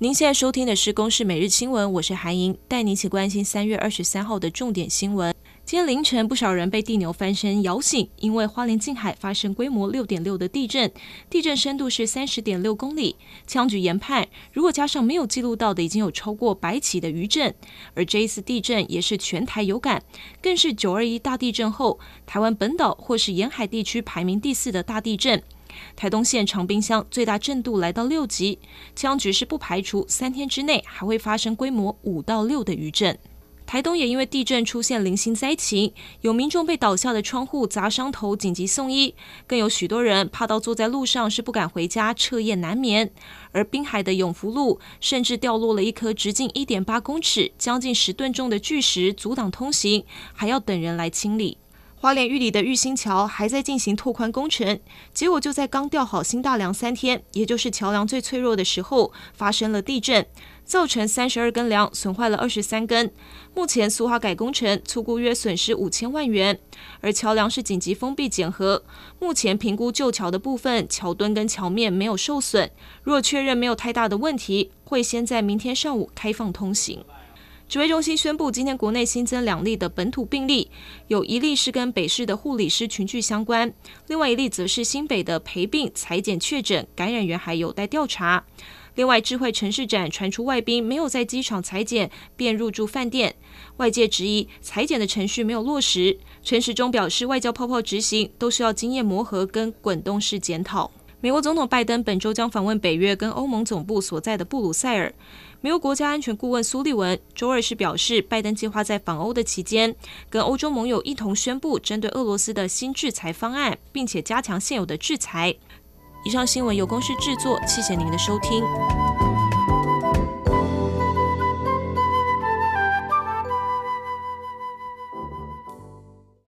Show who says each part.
Speaker 1: 您现在收听的是《公视每日新闻》，我是韩莹，带您一起关心三月二十三号的重点新闻。今天凌晨，不少人被地牛翻身摇醒，因为花莲近海发生规模六点六的地震，地震深度是三十点六公里。枪局研判，如果加上没有记录到的，已经有超过百起的余震。而这一次地震也是全台有感，更是九二一大地震后，台湾本岛或是沿海地区排名第四的大地震。台东县长滨乡最大震度来到六级，气象局是不排除三天之内还会发生规模五到六的余震。台东也因为地震出现零星灾情，有民众被倒下的窗户砸伤头，紧急送医；更有许多人怕到坐在路上是不敢回家，彻夜难眠。而滨海的永福路甚至掉落了一颗直径一点八公尺、将近十吨重的巨石，阻挡通行，还要等人来清理。花莲玉里的玉兴桥还在进行拓宽工程，结果就在刚吊好新大梁三天，也就是桥梁最脆弱的时候，发生了地震，造成三十二根梁损坏了二十三根。目前苏花改工程粗估约损失五千万元，而桥梁是紧急封闭检核，目前评估旧桥的部分桥墩跟桥面没有受损，若确认没有太大的问题，会先在明天上午开放通行。指挥中心宣布，今天国内新增两例的本土病例，有一例是跟北市的护理师群聚相关，另外一例则是新北的陪病裁剪确诊，感染源还有待调查。另外，智慧城市展传出外宾没有在机场裁剪便入住饭店，外界质疑裁剪的程序没有落实。陈时中表示，外交泡泡执行都需要经验磨合跟滚动式检讨。美国总统拜登本周将访问北约跟欧盟总部所在的布鲁塞尔。美国国家安全顾问苏利文周二是表示，拜登计划在访欧的期间，跟欧洲盟友一同宣布针对俄罗斯的新制裁方案，并且加强现有的制裁。以上新闻由公司制作，谢谢您的收听。